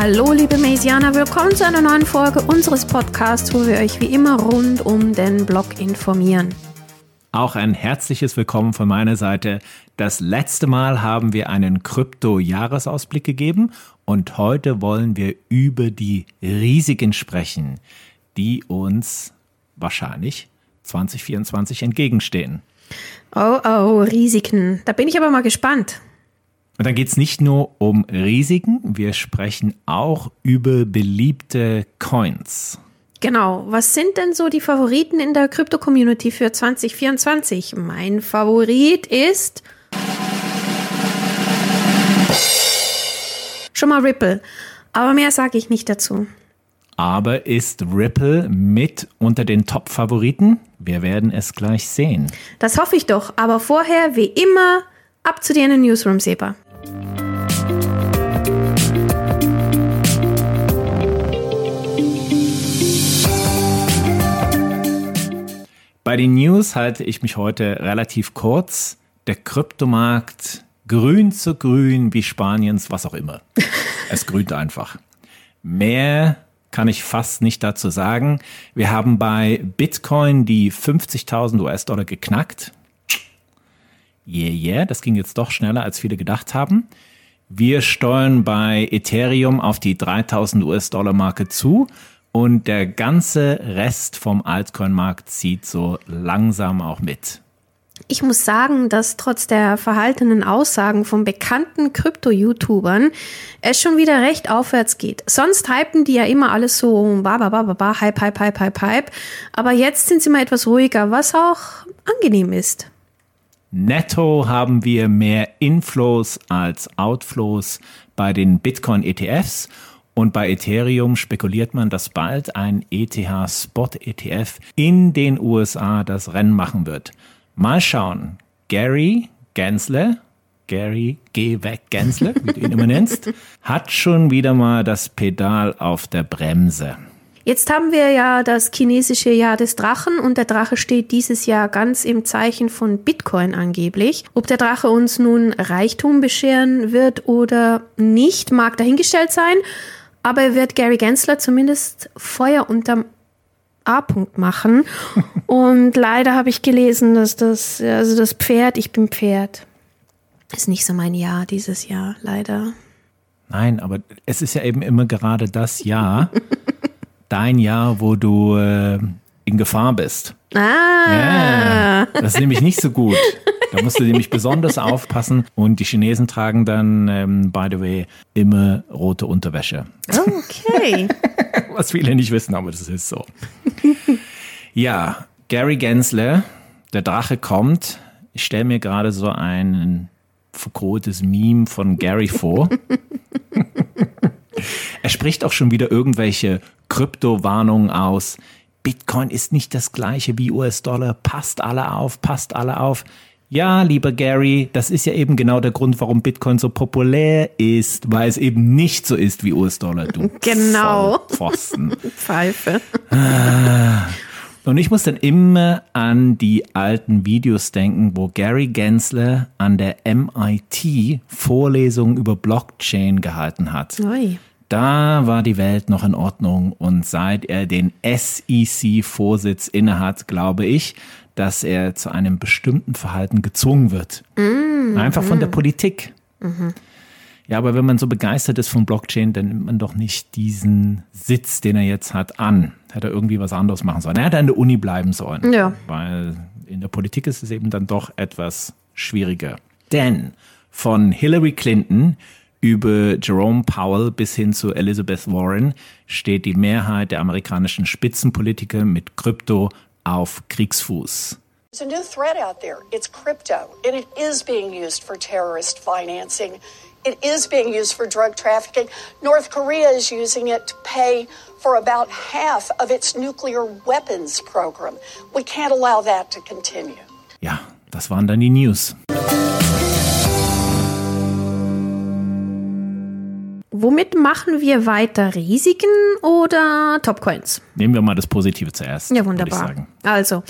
Hallo liebe Maisianer, willkommen zu einer neuen Folge unseres Podcasts, wo wir euch wie immer rund um den Blog informieren. Auch ein herzliches Willkommen von meiner Seite. Das letzte Mal haben wir einen Krypto-Jahresausblick gegeben und heute wollen wir über die Risiken sprechen, die uns wahrscheinlich 2024 entgegenstehen. Oh, oh, Risiken. Da bin ich aber mal gespannt. Und dann geht es nicht nur um Risiken, wir sprechen auch über beliebte Coins. Genau, was sind denn so die Favoriten in der Krypto-Community für 2024? Mein Favorit ist schon mal Ripple, aber mehr sage ich nicht dazu. Aber ist Ripple mit unter den Top-Favoriten? Wir werden es gleich sehen. Das hoffe ich doch, aber vorher, wie immer, ab zu dir in den Newsroom, Seba. Bei den News halte ich mich heute relativ kurz. Der Kryptomarkt grün zu grün wie Spaniens, was auch immer. Es grünt einfach. Mehr kann ich fast nicht dazu sagen. Wir haben bei Bitcoin die 50.000 US-Dollar geknackt. Yeah, yeah, das ging jetzt doch schneller, als viele gedacht haben. Wir steuern bei Ethereum auf die 3000 US-Dollar-Marke zu und der ganze Rest vom Altcoin-Markt zieht so langsam auch mit. Ich muss sagen, dass trotz der verhaltenen Aussagen von bekannten Krypto-YouTubern es schon wieder recht aufwärts geht. Sonst hypen die ja immer alles so ba ba ba ba ba hype hype hype hype hype, aber jetzt sind sie mal etwas ruhiger, was auch angenehm ist. Netto haben wir mehr Inflows als Outflows bei den Bitcoin ETFs und bei Ethereum spekuliert man, dass bald ein ETH Spot ETF in den USA das Rennen machen wird. Mal schauen. Gary Gensler, Gary, geh weg, Gensler, wie du ihn immer nennst, hat schon wieder mal das Pedal auf der Bremse. Jetzt haben wir ja das chinesische Jahr des Drachen und der Drache steht dieses Jahr ganz im Zeichen von Bitcoin angeblich. Ob der Drache uns nun Reichtum bescheren wird oder nicht, mag dahingestellt sein. Aber er wird Gary Gensler zumindest Feuer unterm A-Punkt machen. Und leider habe ich gelesen, dass das, also das Pferd, ich bin Pferd, ist nicht so mein Jahr dieses Jahr, leider. Nein, aber es ist ja eben immer gerade das Jahr, dein Jahr, wo du äh, in Gefahr bist. Ah. Ja, das ist nämlich nicht so gut. Da musst du nämlich besonders aufpassen. Und die Chinesen tragen dann, ähm, by the way, immer rote Unterwäsche. Okay. Was viele nicht wissen, aber das ist so. Ja, Gary Gensler, der Drache kommt. Ich stelle mir gerade so ein verkohltes Meme von Gary vor. er spricht auch schon wieder irgendwelche Kryptowarnungen aus. Bitcoin ist nicht das gleiche wie US-Dollar. Passt alle auf, passt alle auf. Ja, lieber Gary, das ist ja eben genau der Grund, warum Bitcoin so populär ist, weil es eben nicht so ist wie US-Dollar. Du genau. Pfosten. Pfeife. Und ich muss dann immer an die alten Videos denken, wo Gary Gensler an der MIT Vorlesungen über Blockchain gehalten hat. Ui. Da war die Welt noch in Ordnung und seit er den SEC-Vorsitz innehat, glaube ich, dass er zu einem bestimmten Verhalten gezwungen wird. Mm, Einfach von mm. der Politik. Mhm. Ja, aber wenn man so begeistert ist von Blockchain, dann nimmt man doch nicht diesen Sitz, den er jetzt hat, an. Hätte er irgendwie was anderes machen sollen. Er hätte an der Uni bleiben sollen. Ja. Weil in der Politik ist es eben dann doch etwas schwieriger. Denn von Hillary Clinton über Jerome Powell bis hin zu Elizabeth Warren steht die Mehrheit der amerikanischen Spitzenpolitiker mit Krypto auf Kriegsfuß. There's a new threat out there. It's crypto, and it is being used for terrorist financing. It is being used for drug trafficking. North Korea is using it to pay for about half of its nuclear weapons program. We can't allow that to continue. Ja, das waren dann die News. Womit machen wir weiter? Risiken oder Topcoins? Nehmen wir mal das Positive zuerst. Ja, wunderbar. Also,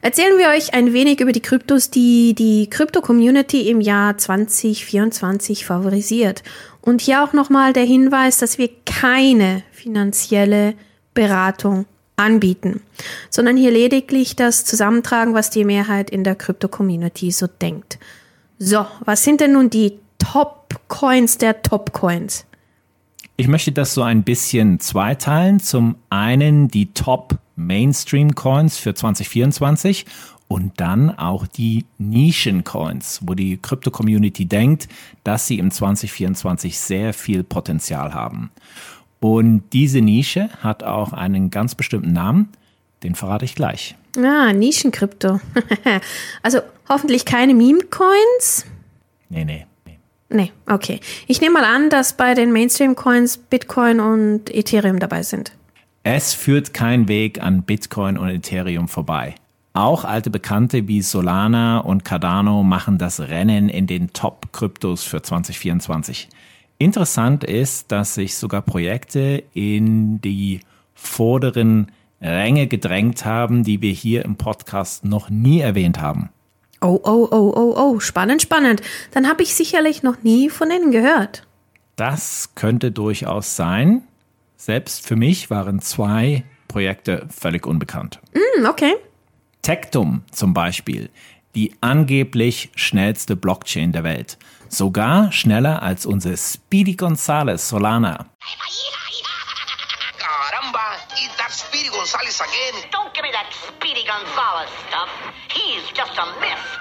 erzählen wir euch ein wenig über die Kryptos, die die Krypto-Community im Jahr 2024 favorisiert. Und hier auch nochmal der Hinweis, dass wir keine finanzielle Beratung anbieten, sondern hier lediglich das zusammentragen, was die Mehrheit in der Krypto-Community so denkt. So, was sind denn nun die Top-Coins der Top-Coins? Ich möchte das so ein bisschen zweiteilen. Zum einen die Top Mainstream Coins für 2024 und dann auch die Nischen Coins, wo die Krypto Community denkt, dass sie im 2024 sehr viel Potenzial haben. Und diese Nische hat auch einen ganz bestimmten Namen, den verrate ich gleich. Ah, Nischenkrypto. also hoffentlich keine Meme-Coins? Nee, nee. Nee, okay. Ich nehme mal an, dass bei den Mainstream-Coins Bitcoin und Ethereum dabei sind. Es führt kein Weg an Bitcoin und Ethereum vorbei. Auch alte Bekannte wie Solana und Cardano machen das Rennen in den Top-Kryptos für 2024. Interessant ist, dass sich sogar Projekte in die vorderen Ränge gedrängt haben, die wir hier im Podcast noch nie erwähnt haben. Oh, oh, oh, oh, oh, spannend, spannend. Dann habe ich sicherlich noch nie von Ihnen gehört. Das könnte durchaus sein. Selbst für mich waren zwei Projekte völlig unbekannt. Mm, okay. Tectum zum Beispiel, die angeblich schnellste Blockchain der Welt. Sogar schneller als unser Speedy Gonzales Solana. Speedy Gonzales again? Don't give me that Speedy Gonzales stuff. He's just a myth.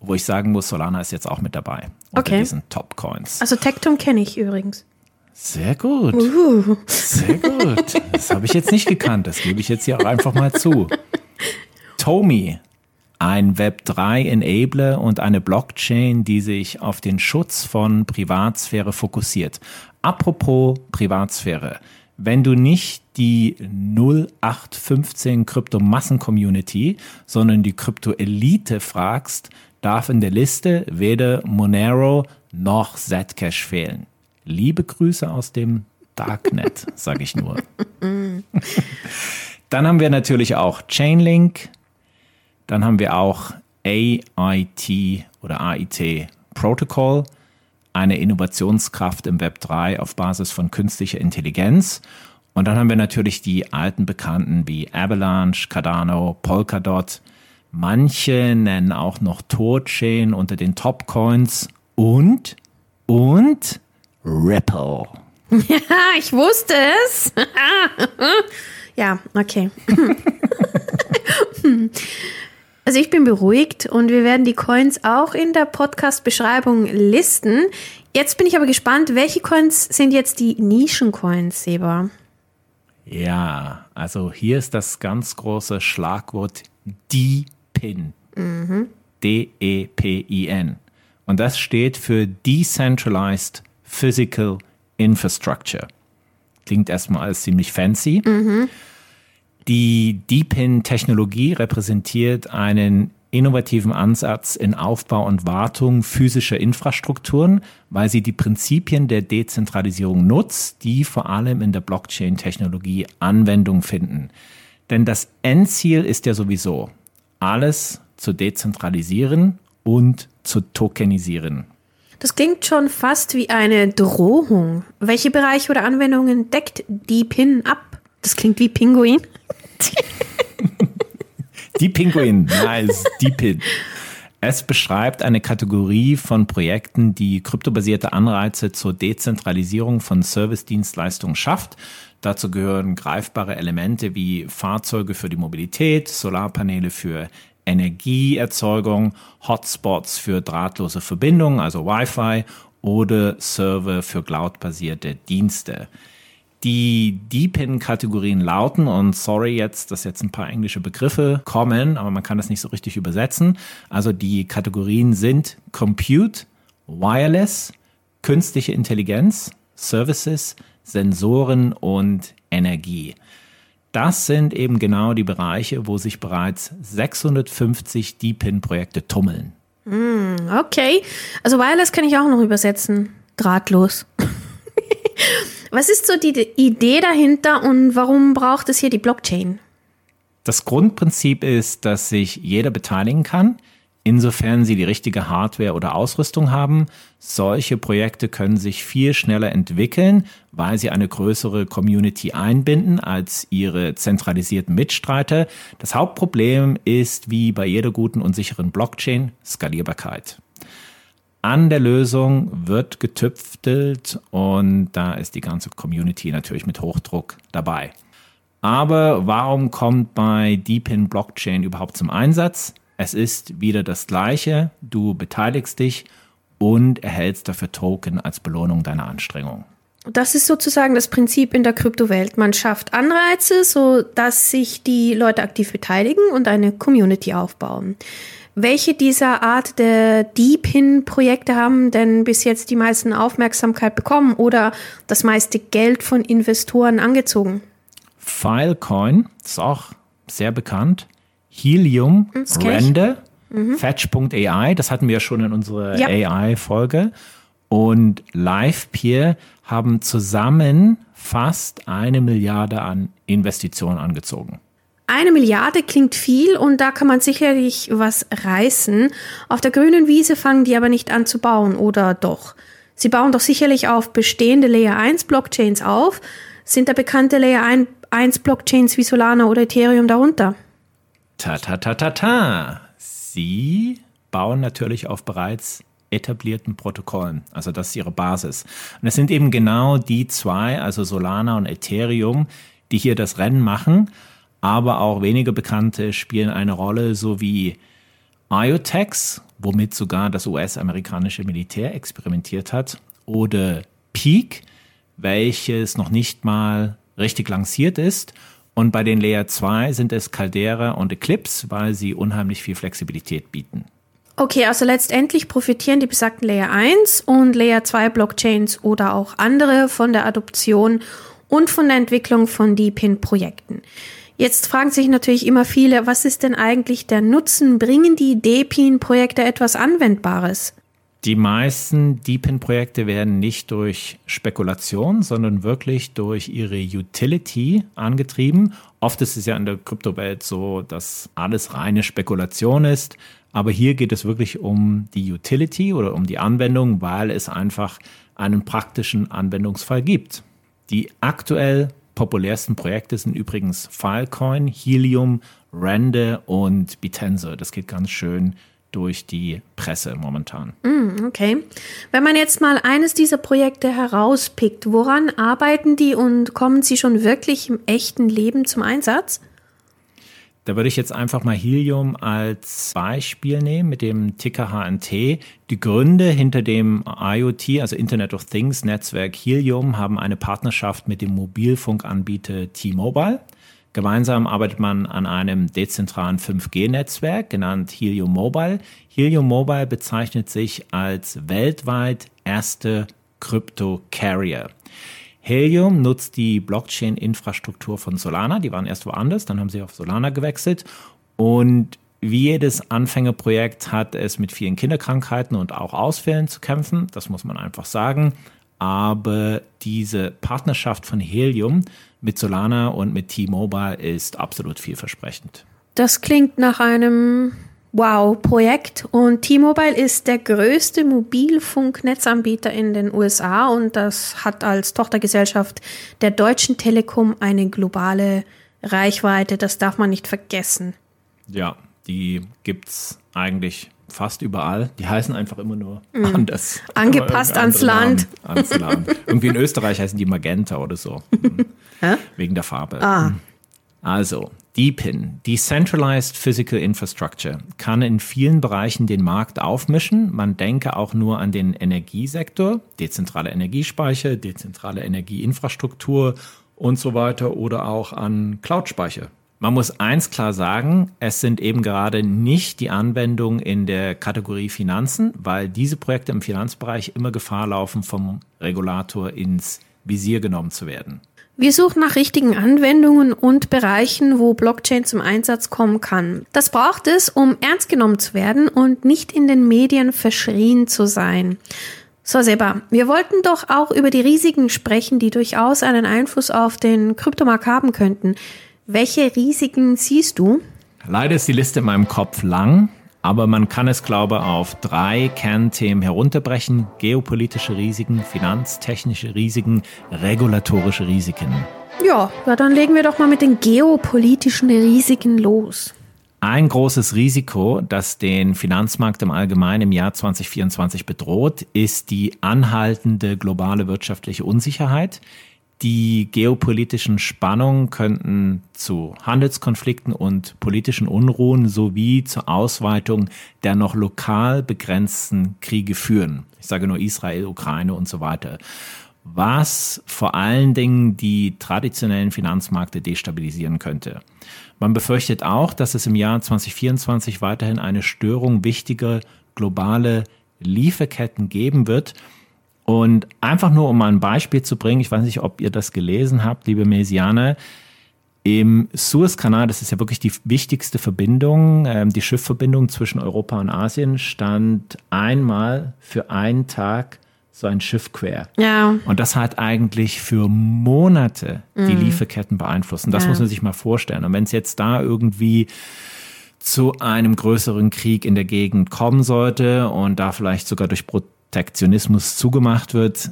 Wo ich sagen muss, Solana ist jetzt auch mit dabei. Unter Okay. diesen Top Coins. Also Tectum kenne ich übrigens. Sehr gut. Uh. Sehr gut. Das habe ich jetzt nicht gekannt. Das gebe ich jetzt hier auch einfach mal zu. Tomi, ein Web3-Enabler und eine Blockchain, die sich auf den Schutz von Privatsphäre fokussiert. Apropos Privatsphäre. Wenn du nicht die 0815 Kryptomassen-Community, sondern die Krypto-Elite fragst, darf in der Liste weder Monero noch Zcash fehlen. Liebe Grüße aus dem Darknet, sage ich nur. Dann haben wir natürlich auch Chainlink. Dann haben wir auch AIT oder AIT Protocol, eine Innovationskraft im Web 3 auf Basis von künstlicher Intelligenz. Und dann haben wir natürlich die alten Bekannten wie Avalanche, Cardano, Polkadot. Manche nennen auch noch Torchain unter den Top Coins und, und Ripple. Ja, ich wusste es. ja, okay. Also ich bin beruhigt und wir werden die Coins auch in der Podcast-Beschreibung listen. Jetzt bin ich aber gespannt, welche Coins sind jetzt die Nischen-Coins, Seba? Ja, also hier ist das ganz große Schlagwort DPIN. D-E-P-I-N. Und das steht für Decentralized Physical Infrastructure. Klingt erstmal alles ziemlich fancy. Die DPIN-Technologie repräsentiert einen innovativen Ansatz in Aufbau und Wartung physischer Infrastrukturen, weil sie die Prinzipien der Dezentralisierung nutzt, die vor allem in der Blockchain-Technologie Anwendung finden. Denn das Endziel ist ja sowieso, alles zu dezentralisieren und zu tokenisieren. Das klingt schon fast wie eine Drohung. Welche Bereiche oder Anwendungen deckt die PIN ab? Das klingt wie Pinguin. Die Pinguin, nice, die Pin. Es beschreibt eine Kategorie von Projekten, die kryptobasierte Anreize zur Dezentralisierung von Servicedienstleistungen schafft. Dazu gehören greifbare Elemente wie Fahrzeuge für die Mobilität, Solarpaneele für Energieerzeugung, Hotspots für drahtlose Verbindungen, also Wi-Fi oder Server für cloudbasierte Dienste. Die DPIN-Kategorien lauten, und sorry jetzt, dass jetzt ein paar englische Begriffe kommen, aber man kann das nicht so richtig übersetzen. Also die Kategorien sind Compute, Wireless, künstliche Intelligenz, Services, Sensoren und Energie. Das sind eben genau die Bereiche, wo sich bereits 650 DPIN-Projekte tummeln. Okay. Also Wireless kann ich auch noch übersetzen. Drahtlos. Was ist so die Idee dahinter und warum braucht es hier die Blockchain? Das Grundprinzip ist, dass sich jeder beteiligen kann, insofern sie die richtige Hardware oder Ausrüstung haben. Solche Projekte können sich viel schneller entwickeln, weil sie eine größere Community einbinden als ihre zentralisierten Mitstreiter. Das Hauptproblem ist, wie bei jeder guten und sicheren Blockchain, Skalierbarkeit. An der Lösung wird getüftelt und da ist die ganze Community natürlich mit Hochdruck dabei. Aber warum kommt bei Deepin Blockchain überhaupt zum Einsatz? Es ist wieder das Gleiche. Du beteiligst dich und erhältst dafür Token als Belohnung deiner Anstrengung. Das ist sozusagen das Prinzip in der Kryptowelt. Man schafft Anreize, so dass sich die Leute aktiv beteiligen und eine Community aufbauen. Welche dieser Art der Deepin-Projekte haben denn bis jetzt die meisten Aufmerksamkeit bekommen oder das meiste Geld von Investoren angezogen? Filecoin ist auch sehr bekannt. Helium, Render, mhm. Fetch.ai, das hatten wir ja schon in unserer ja. AI-Folge. Und LivePeer haben zusammen fast eine Milliarde an Investitionen angezogen. Eine Milliarde klingt viel und da kann man sicherlich was reißen. Auf der grünen Wiese fangen die aber nicht an zu bauen, oder doch? Sie bauen doch sicherlich auf bestehende Layer 1 Blockchains auf. Sind da bekannte Layer 1 Blockchains wie Solana oder Ethereum darunter? Ta ta ta ta ta. Sie bauen natürlich auf bereits etablierten Protokollen. Also das ist ihre Basis. Und es sind eben genau die zwei, also Solana und Ethereum, die hier das Rennen machen. Aber auch weniger bekannte spielen eine Rolle, so wie IOTEX, womit sogar das US-amerikanische Militär experimentiert hat, oder Peak, welches noch nicht mal richtig lanciert ist und bei den Layer 2 sind es Caldera und Eclipse, weil sie unheimlich viel Flexibilität bieten. Okay, also letztendlich profitieren die besagten Layer 1 und Layer 2 Blockchains oder auch andere von der Adoption und von der Entwicklung von DePIN-Projekten. Jetzt fragen sich natürlich immer viele, was ist denn eigentlich der Nutzen? Bringen die DePIN-Projekte etwas Anwendbares? Die meisten Deepin-Projekte werden nicht durch Spekulation, sondern wirklich durch ihre Utility angetrieben. Oft ist es ja in der Kryptowelt so, dass alles reine Spekulation ist. Aber hier geht es wirklich um die Utility oder um die Anwendung, weil es einfach einen praktischen Anwendungsfall gibt. Die aktuell populärsten Projekte sind übrigens Filecoin, Helium, Rende und Bitensor. Das geht ganz schön durch die Presse momentan. Mm, okay. Wenn man jetzt mal eines dieser Projekte herauspickt, woran arbeiten die und kommen sie schon wirklich im echten Leben zum Einsatz? Da würde ich jetzt einfach mal Helium als Beispiel nehmen mit dem Ticker HNT. Die Gründe hinter dem IoT, also Internet of Things Netzwerk Helium, haben eine Partnerschaft mit dem Mobilfunkanbieter T-Mobile. Gemeinsam arbeitet man an einem dezentralen 5G-Netzwerk, genannt Helium Mobile. Helium Mobile bezeichnet sich als weltweit erste Crypto-Carrier. Helium nutzt die Blockchain-Infrastruktur von Solana. Die waren erst woanders, dann haben sie auf Solana gewechselt. Und wie jedes Anfängerprojekt hat es mit vielen Kinderkrankheiten und auch Ausfällen zu kämpfen. Das muss man einfach sagen. Aber diese Partnerschaft von Helium mit Solana und mit T-Mobile ist absolut vielversprechend. Das klingt nach einem Wow-Projekt und T-Mobile ist der größte Mobilfunknetzanbieter in den USA und das hat als Tochtergesellschaft der Deutschen Telekom eine globale Reichweite. Das darf man nicht vergessen. Ja, die gibt es eigentlich fast überall. Die heißen einfach immer nur mm. anders. Angepasst ans Land. Namen, ans Land. Irgendwie in Österreich heißen die Magenta oder so. Hm. Wegen der Farbe. Ah. Also, DePIN, Decentralized Physical Infrastructure, kann in vielen Bereichen den Markt aufmischen. Man denke auch nur an den Energiesektor, dezentrale Energiespeicher, dezentrale Energieinfrastruktur und so weiter oder auch an Cloud-Speicher. Man muss eins klar sagen, es sind eben gerade nicht die Anwendungen in der Kategorie Finanzen, weil diese Projekte im Finanzbereich immer Gefahr laufen, vom Regulator ins Visier genommen zu werden. Wir suchen nach richtigen Anwendungen und Bereichen, wo Blockchain zum Einsatz kommen kann. Das braucht es, um ernst genommen zu werden und nicht in den Medien verschrien zu sein. So, Seba, wir wollten doch auch über die Risiken sprechen, die durchaus einen Einfluss auf den Kryptomarkt haben könnten. Welche Risiken siehst du? Leider ist die Liste in meinem Kopf lang, aber man kann es, glaube ich, auf drei Kernthemen herunterbrechen. Geopolitische Risiken, finanztechnische Risiken, regulatorische Risiken. Ja, ja, dann legen wir doch mal mit den geopolitischen Risiken los. Ein großes Risiko, das den Finanzmarkt im Allgemeinen im Jahr 2024 bedroht, ist die anhaltende globale wirtschaftliche Unsicherheit. Die geopolitischen Spannungen könnten zu Handelskonflikten und politischen Unruhen sowie zur Ausweitung der noch lokal begrenzten Kriege führen. Ich sage nur Israel, Ukraine und so weiter. Was vor allen Dingen die traditionellen Finanzmärkte destabilisieren könnte. Man befürchtet auch, dass es im Jahr 2024 weiterhin eine Störung wichtiger globale Lieferketten geben wird, und einfach nur, um mal ein Beispiel zu bringen, ich weiß nicht, ob ihr das gelesen habt, liebe Mesianer, im Suezkanal, das ist ja wirklich die wichtigste Verbindung, ähm, die Schiffverbindung zwischen Europa und Asien, stand einmal für einen Tag so ein Schiff quer. Ja. Und das hat eigentlich für Monate die mhm. Lieferketten beeinflusst. Und das ja. muss man sich mal vorstellen. Und wenn es jetzt da irgendwie zu einem größeren Krieg in der Gegend kommen sollte und da vielleicht sogar durch Protektionismus zugemacht wird,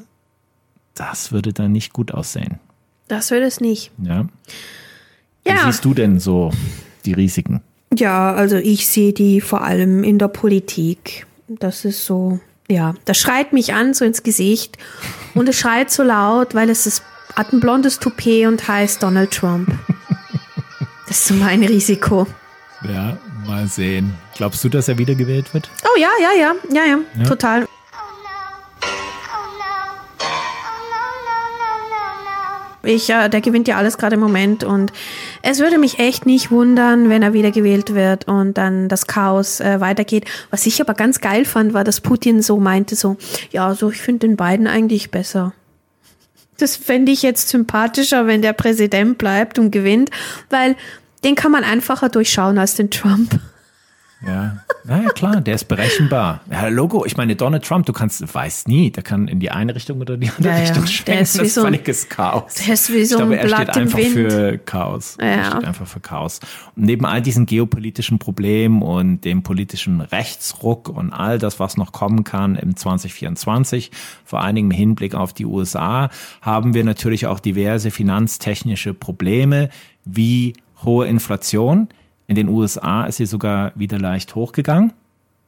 das würde dann nicht gut aussehen. Das würde es nicht. Ja. ja. Wie siehst du denn so die Risiken? Ja, also ich sehe die vor allem in der Politik. Das ist so, ja, das schreit mich an, so ins Gesicht. Und es schreit so laut, weil es ist, hat ein blondes Toupet und heißt Donald Trump. Das ist so mein Risiko. Ja, mal sehen. Glaubst du, dass er wiedergewählt wird? Oh ja, ja, ja, ja, ja, ja. total. Ich, äh, der gewinnt ja alles gerade im Moment und es würde mich echt nicht wundern, wenn er wieder gewählt wird und dann das Chaos äh, weitergeht. Was ich aber ganz geil fand, war, dass Putin so meinte, so, ja, so, ich finde den beiden eigentlich besser. Das fände ich jetzt sympathischer, wenn der Präsident bleibt und gewinnt, weil den kann man einfacher durchschauen als den Trump. Ja, naja, klar, der ist berechenbar. Ja, Logo, ich meine, Donald Trump, du kannst, weißt nie, der kann in die eine Richtung oder die andere ja, Richtung ja. schwenken. Der ist so ein, völliges Chaos. Der ist wie so ich glaube, er steht einfach Wind. für Chaos. Ja. Er steht einfach für Chaos. Und neben all diesen geopolitischen Problemen und dem politischen Rechtsruck und all das, was noch kommen kann im 2024, vor allen Dingen im Hinblick auf die USA, haben wir natürlich auch diverse finanztechnische Probleme wie hohe Inflation, in den USA ist sie sogar wieder leicht hochgegangen.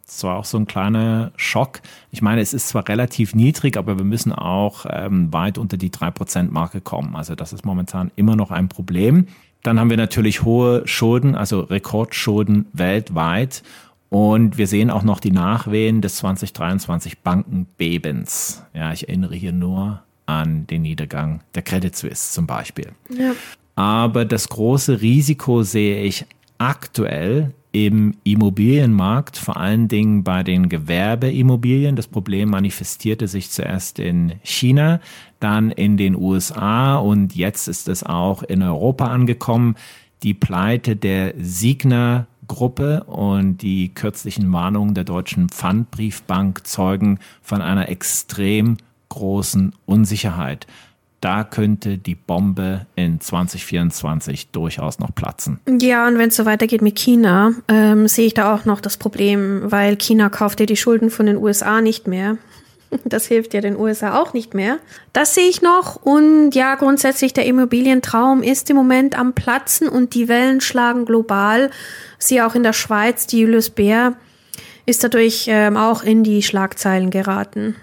Das war auch so ein kleiner Schock. Ich meine, es ist zwar relativ niedrig, aber wir müssen auch ähm, weit unter die 3%-Marke kommen. Also das ist momentan immer noch ein Problem. Dann haben wir natürlich hohe Schulden, also Rekordschulden weltweit. Und wir sehen auch noch die Nachwehen des 2023 Bankenbebens. Ja, ich erinnere hier nur an den Niedergang der Credit Suisse zum Beispiel. Ja. Aber das große Risiko sehe ich aktuell im Immobilienmarkt, vor allen Dingen bei den Gewerbeimmobilien. Das Problem manifestierte sich zuerst in China, dann in den USA und jetzt ist es auch in Europa angekommen. Die Pleite der Signa Gruppe und die kürzlichen Warnungen der Deutschen Pfandbriefbank zeugen von einer extrem großen Unsicherheit da könnte die Bombe in 2024 durchaus noch platzen. Ja, und wenn es so weitergeht mit China, ähm, sehe ich da auch noch das Problem, weil China kauft ja die Schulden von den USA nicht mehr. Das hilft ja den USA auch nicht mehr. Das sehe ich noch. Und ja, grundsätzlich der Immobilientraum ist im Moment am Platzen und die Wellen schlagen global. Sie auch in der Schweiz, die Julius Bär ist dadurch ähm, auch in die Schlagzeilen geraten.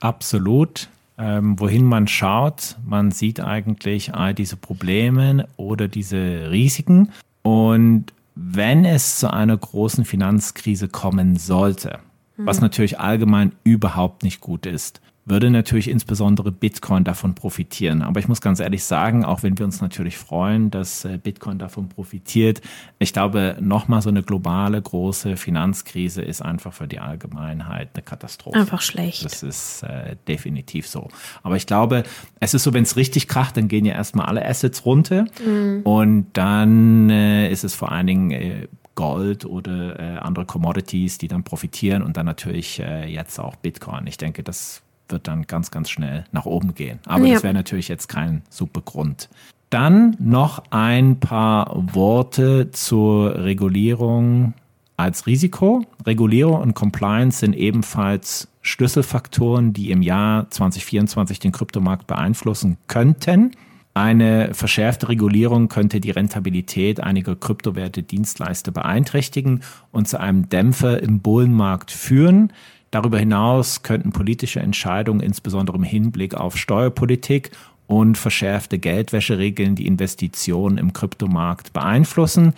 Absolut ähm, wohin man schaut, man sieht eigentlich all diese Probleme oder diese Risiken. Und wenn es zu einer großen Finanzkrise kommen sollte, mhm. was natürlich allgemein überhaupt nicht gut ist, würde natürlich insbesondere Bitcoin davon profitieren. Aber ich muss ganz ehrlich sagen, auch wenn wir uns natürlich freuen, dass äh, Bitcoin davon profitiert, ich glaube, nochmal so eine globale große Finanzkrise ist einfach für die Allgemeinheit eine Katastrophe. Einfach schlecht. Das ist äh, definitiv so. Aber ich glaube, es ist so, wenn es richtig kracht, dann gehen ja erstmal alle Assets runter mhm. und dann äh, ist es vor allen Dingen äh, Gold oder äh, andere Commodities, die dann profitieren und dann natürlich äh, jetzt auch Bitcoin. Ich denke, das wird dann ganz, ganz schnell nach oben gehen. Aber ja. das wäre natürlich jetzt kein super Grund. Dann noch ein paar Worte zur Regulierung als Risiko. Regulierung und Compliance sind ebenfalls Schlüsselfaktoren, die im Jahr 2024 den Kryptomarkt beeinflussen könnten. Eine verschärfte Regulierung könnte die Rentabilität einiger Kryptowerte Dienstleister beeinträchtigen und zu einem Dämpfer im Bullenmarkt führen. Darüber hinaus könnten politische Entscheidungen, insbesondere im Hinblick auf Steuerpolitik und verschärfte Geldwäscheregeln, die Investitionen im Kryptomarkt beeinflussen.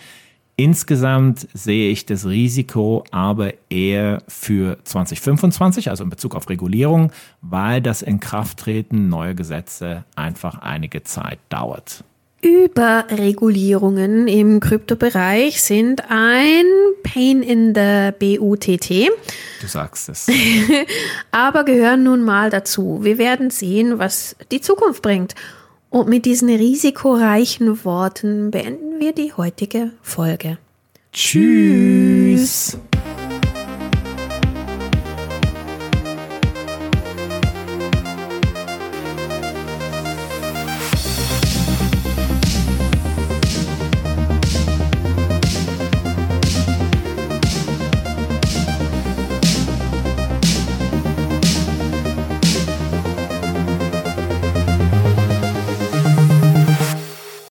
Insgesamt sehe ich das Risiko aber eher für 2025, also in Bezug auf Regulierung, weil das Inkrafttreten neuer Gesetze einfach einige Zeit dauert. Überregulierungen im Kryptobereich sind ein Pain in the BUTT. Du sagst es. aber gehören nun mal dazu. Wir werden sehen, was die Zukunft bringt. Und mit diesen risikoreichen Worten beenden wir die heutige Folge. Tschüss.